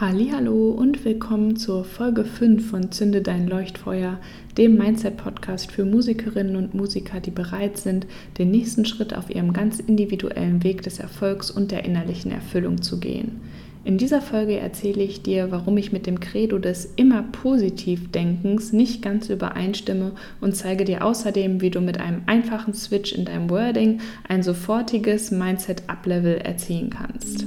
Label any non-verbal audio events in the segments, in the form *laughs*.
Hallo und willkommen zur Folge 5 von Zünde dein Leuchtfeuer, dem Mindset Podcast für Musikerinnen und Musiker, die bereit sind, den nächsten Schritt auf ihrem ganz individuellen Weg des Erfolgs und der innerlichen Erfüllung zu gehen. In dieser Folge erzähle ich dir, warum ich mit dem Credo des immer positiv Denkens nicht ganz übereinstimme und zeige dir außerdem, wie du mit einem einfachen Switch in deinem Wording ein sofortiges Mindset-Up-Level erzielen kannst.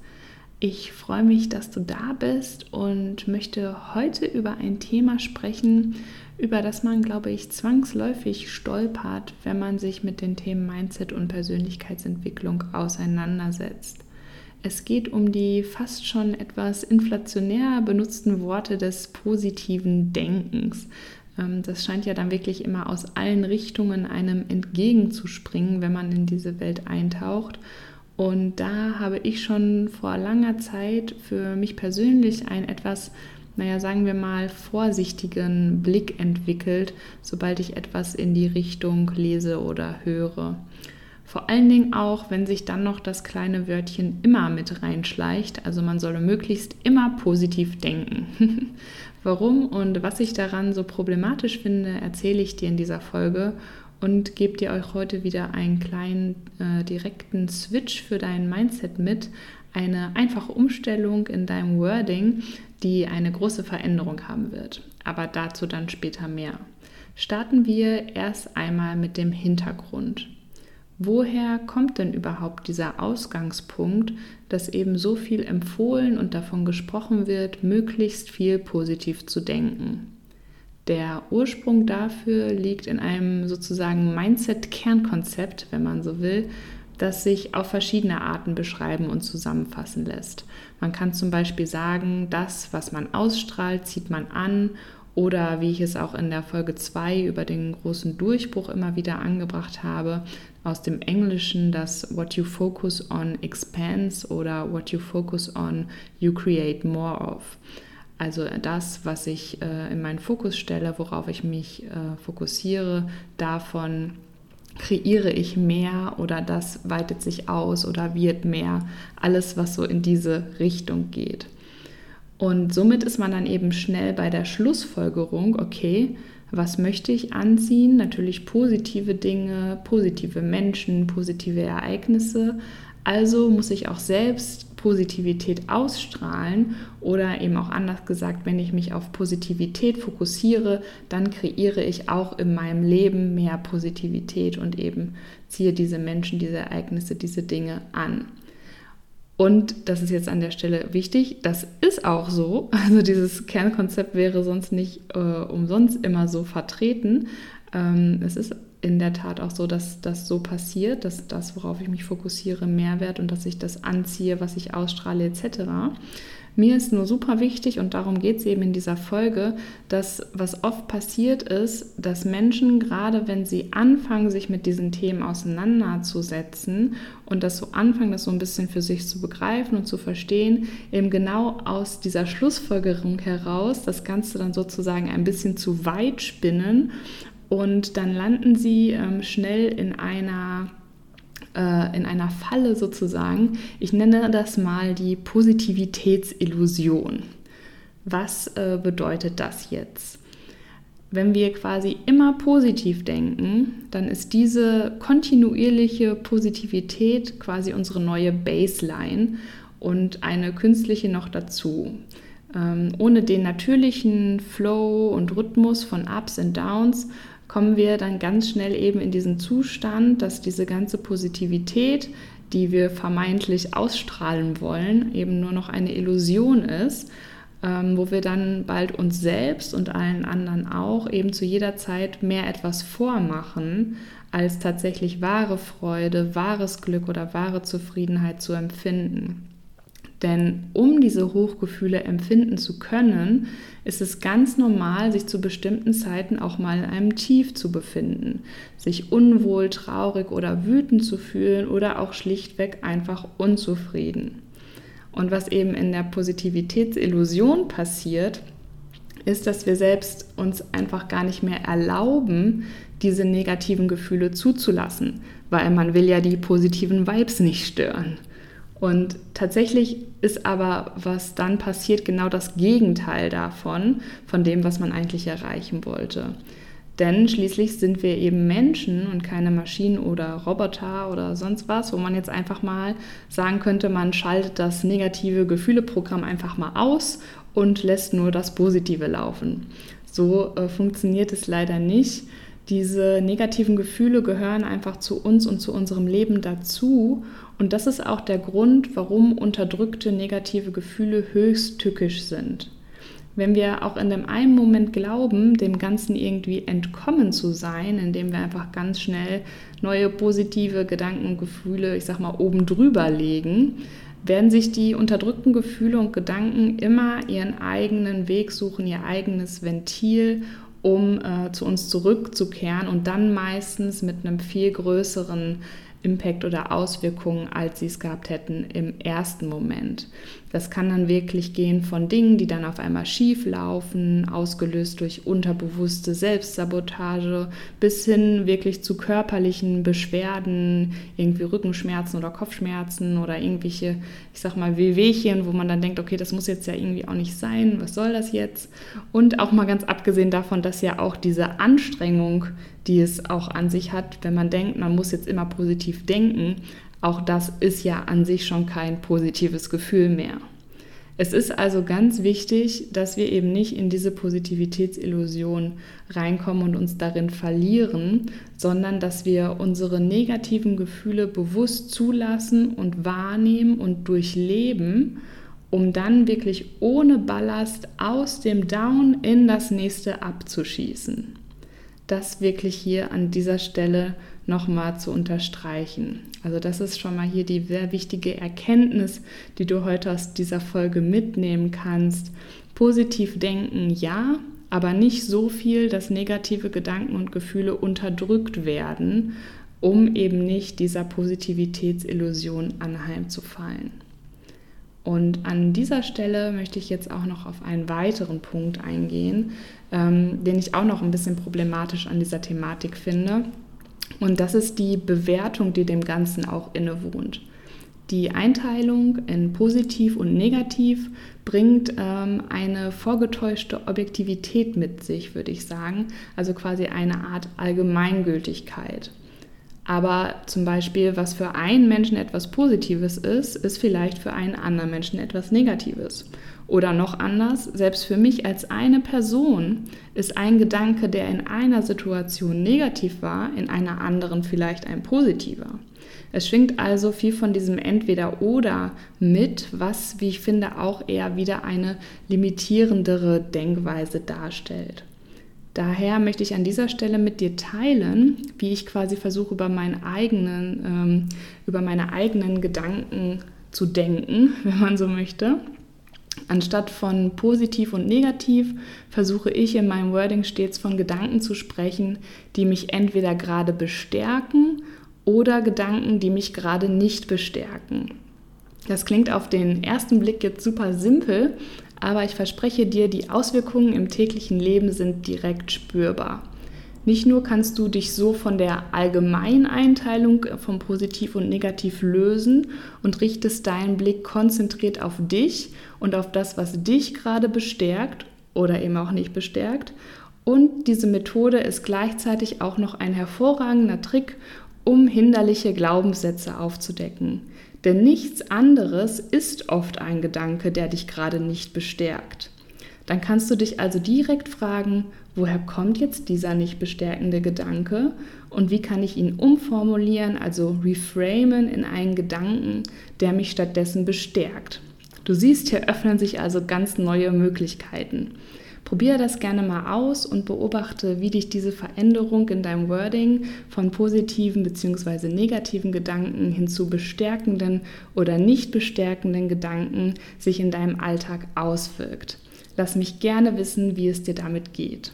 Ich freue mich, dass du da bist und möchte heute über ein Thema sprechen, über das man, glaube ich, zwangsläufig stolpert, wenn man sich mit den Themen Mindset und Persönlichkeitsentwicklung auseinandersetzt. Es geht um die fast schon etwas inflationär benutzten Worte des positiven Denkens. Ähm, das scheint ja dann wirklich immer aus allen Richtungen einem entgegenzuspringen, wenn man in diese Welt eintaucht. Und da habe ich schon vor langer Zeit für mich persönlich ein etwas, naja, sagen wir mal, vorsichtigen Blick entwickelt, sobald ich etwas in die Richtung lese oder höre. Vor allen Dingen auch, wenn sich dann noch das kleine Wörtchen immer mit reinschleicht. Also man solle möglichst immer positiv denken. *laughs* Warum und was ich daran so problematisch finde, erzähle ich dir in dieser Folge und gebe dir euch heute wieder einen kleinen äh, direkten Switch für dein Mindset mit. Eine einfache Umstellung in deinem Wording, die eine große Veränderung haben wird. Aber dazu dann später mehr. Starten wir erst einmal mit dem Hintergrund. Woher kommt denn überhaupt dieser Ausgangspunkt, dass eben so viel empfohlen und davon gesprochen wird, möglichst viel positiv zu denken? Der Ursprung dafür liegt in einem sozusagen Mindset-Kernkonzept, wenn man so will, das sich auf verschiedene Arten beschreiben und zusammenfassen lässt. Man kann zum Beispiel sagen, das, was man ausstrahlt, zieht man an oder wie ich es auch in der Folge 2 über den großen Durchbruch immer wieder angebracht habe, aus dem Englischen das What you focus on expands oder What you focus on you create more of. Also das, was ich äh, in meinen Fokus stelle, worauf ich mich äh, fokussiere, davon kreiere ich mehr oder das weitet sich aus oder wird mehr. Alles, was so in diese Richtung geht. Und somit ist man dann eben schnell bei der Schlussfolgerung, okay, was möchte ich anziehen? Natürlich positive Dinge, positive Menschen, positive Ereignisse. Also muss ich auch selbst Positivität ausstrahlen oder eben auch anders gesagt, wenn ich mich auf Positivität fokussiere, dann kreiere ich auch in meinem Leben mehr Positivität und eben ziehe diese Menschen, diese Ereignisse, diese Dinge an. Und das ist jetzt an der Stelle wichtig, das ist auch so. Also dieses Kernkonzept wäre sonst nicht äh, umsonst immer so vertreten. Ähm, es ist in der Tat auch so, dass das so passiert, dass das, worauf ich mich fokussiere, Mehrwert und dass ich das anziehe, was ich ausstrahle etc. Mir ist nur super wichtig und darum geht es eben in dieser Folge, dass was oft passiert ist, dass Menschen, gerade wenn sie anfangen, sich mit diesen Themen auseinanderzusetzen und das so anfangen, das so ein bisschen für sich zu begreifen und zu verstehen, eben genau aus dieser Schlussfolgerung heraus das Ganze dann sozusagen ein bisschen zu weit spinnen und dann landen sie ähm, schnell in einer, äh, in einer Falle sozusagen. Ich nenne das mal die Positivitätsillusion. Was äh, bedeutet das jetzt? Wenn wir quasi immer positiv denken, dann ist diese kontinuierliche Positivität quasi unsere neue Baseline und eine künstliche noch dazu. Ähm, ohne den natürlichen Flow und Rhythmus von Ups und Downs kommen wir dann ganz schnell eben in diesen Zustand, dass diese ganze Positivität, die wir vermeintlich ausstrahlen wollen, eben nur noch eine Illusion ist, ähm, wo wir dann bald uns selbst und allen anderen auch eben zu jeder Zeit mehr etwas vormachen, als tatsächlich wahre Freude, wahres Glück oder wahre Zufriedenheit zu empfinden. Denn um diese Hochgefühle empfinden zu können, ist es ganz normal, sich zu bestimmten Zeiten auch mal in einem Tief zu befinden, sich unwohl, traurig oder wütend zu fühlen oder auch schlichtweg einfach unzufrieden. Und was eben in der Positivitätsillusion passiert, ist, dass wir selbst uns einfach gar nicht mehr erlauben, diese negativen Gefühle zuzulassen, weil man will ja die positiven Vibes nicht stören. Und tatsächlich ist aber, was dann passiert, genau das Gegenteil davon, von dem, was man eigentlich erreichen wollte. Denn schließlich sind wir eben Menschen und keine Maschinen oder Roboter oder sonst was, wo man jetzt einfach mal sagen könnte, man schaltet das negative Gefühleprogramm einfach mal aus und lässt nur das Positive laufen. So äh, funktioniert es leider nicht. Diese negativen Gefühle gehören einfach zu uns und zu unserem Leben dazu. Und das ist auch der Grund, warum unterdrückte negative Gefühle höchst tückisch sind. Wenn wir auch in dem einen Moment glauben, dem Ganzen irgendwie entkommen zu sein, indem wir einfach ganz schnell neue positive Gedanken und Gefühle, ich sag mal, oben drüber legen, werden sich die unterdrückten Gefühle und Gedanken immer ihren eigenen Weg suchen, ihr eigenes Ventil, um äh, zu uns zurückzukehren und dann meistens mit einem viel größeren Impact oder Auswirkungen, als sie es gehabt hätten im ersten Moment. Das kann dann wirklich gehen von Dingen, die dann auf einmal schief laufen, ausgelöst durch unterbewusste Selbstsabotage, bis hin wirklich zu körperlichen Beschwerden, irgendwie Rückenschmerzen oder Kopfschmerzen oder irgendwelche, ich sag mal, Wehwehchen, wo man dann denkt, okay, das muss jetzt ja irgendwie auch nicht sein, was soll das jetzt? Und auch mal ganz abgesehen davon, dass ja auch diese Anstrengung, die es auch an sich hat, wenn man denkt, man muss jetzt immer positiv denken, auch das ist ja an sich schon kein positives Gefühl mehr. Es ist also ganz wichtig, dass wir eben nicht in diese Positivitätsillusion reinkommen und uns darin verlieren, sondern dass wir unsere negativen Gefühle bewusst zulassen und wahrnehmen und durchleben, um dann wirklich ohne Ballast aus dem Down in das nächste abzuschießen. Das wirklich hier an dieser Stelle nochmal zu unterstreichen. Also das ist schon mal hier die sehr wichtige Erkenntnis, die du heute aus dieser Folge mitnehmen kannst. Positiv denken, ja, aber nicht so viel, dass negative Gedanken und Gefühle unterdrückt werden, um eben nicht dieser Positivitätsillusion anheimzufallen. Und an dieser Stelle möchte ich jetzt auch noch auf einen weiteren Punkt eingehen, ähm, den ich auch noch ein bisschen problematisch an dieser Thematik finde. Und das ist die Bewertung, die dem Ganzen auch innewohnt. Die Einteilung in positiv und negativ bringt ähm, eine vorgetäuschte Objektivität mit sich, würde ich sagen. Also quasi eine Art Allgemeingültigkeit. Aber zum Beispiel, was für einen Menschen etwas Positives ist, ist vielleicht für einen anderen Menschen etwas Negatives. Oder noch anders, selbst für mich als eine Person ist ein Gedanke, der in einer Situation negativ war, in einer anderen vielleicht ein positiver. Es schwingt also viel von diesem Entweder-Oder mit, was, wie ich finde, auch eher wieder eine limitierendere Denkweise darstellt. Daher möchte ich an dieser Stelle mit dir teilen, wie ich quasi versuche, über, meinen eigenen, ähm, über meine eigenen Gedanken zu denken, *laughs* wenn man so möchte Anstatt von positiv und negativ versuche ich in meinem Wording stets von Gedanken zu sprechen, die mich entweder gerade bestärken oder Gedanken, die mich gerade nicht bestärken. Das klingt auf den ersten Blick jetzt super simpel, aber ich verspreche dir, die Auswirkungen im täglichen Leben sind direkt spürbar. Nicht nur kannst du dich so von der Allgemeineinteilung von positiv und negativ lösen und richtest deinen Blick konzentriert auf dich und auf das, was dich gerade bestärkt oder eben auch nicht bestärkt. Und diese Methode ist gleichzeitig auch noch ein hervorragender Trick, um hinderliche Glaubenssätze aufzudecken. Denn nichts anderes ist oft ein Gedanke, der dich gerade nicht bestärkt. Dann kannst du dich also direkt fragen, woher kommt jetzt dieser nicht bestärkende Gedanke und wie kann ich ihn umformulieren, also reframen in einen Gedanken, der mich stattdessen bestärkt. Du siehst, hier öffnen sich also ganz neue Möglichkeiten. Probiere das gerne mal aus und beobachte, wie dich diese Veränderung in deinem Wording von positiven bzw. negativen Gedanken hin zu bestärkenden oder nicht bestärkenden Gedanken sich in deinem Alltag auswirkt. Lass mich gerne wissen, wie es dir damit geht.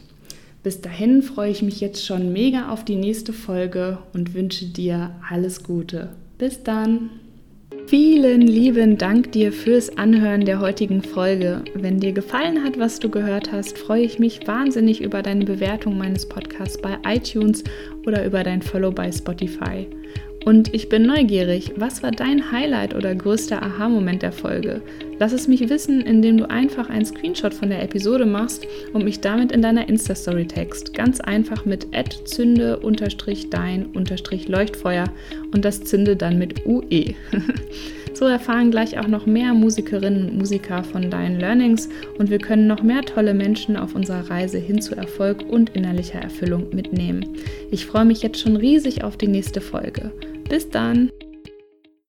Bis dahin freue ich mich jetzt schon mega auf die nächste Folge und wünsche dir alles Gute. Bis dann! Vielen lieben Dank dir fürs Anhören der heutigen Folge. Wenn dir gefallen hat, was du gehört hast, freue ich mich wahnsinnig über deine Bewertung meines Podcasts bei iTunes oder über dein Follow bei Spotify. Und ich bin neugierig, was war dein Highlight oder größter Aha-Moment der Folge? Lass es mich wissen, indem du einfach einen Screenshot von der Episode machst und mich damit in deiner Insta-Story text. Ganz einfach mit zünde-dein-leuchtfeuer und das Zünde dann mit UE. *laughs* so erfahren gleich auch noch mehr Musikerinnen und Musiker von deinen Learnings und wir können noch mehr tolle Menschen auf unserer Reise hin zu Erfolg und innerlicher Erfüllung mitnehmen. Ich freue mich jetzt schon riesig auf die nächste Folge. Bis dann!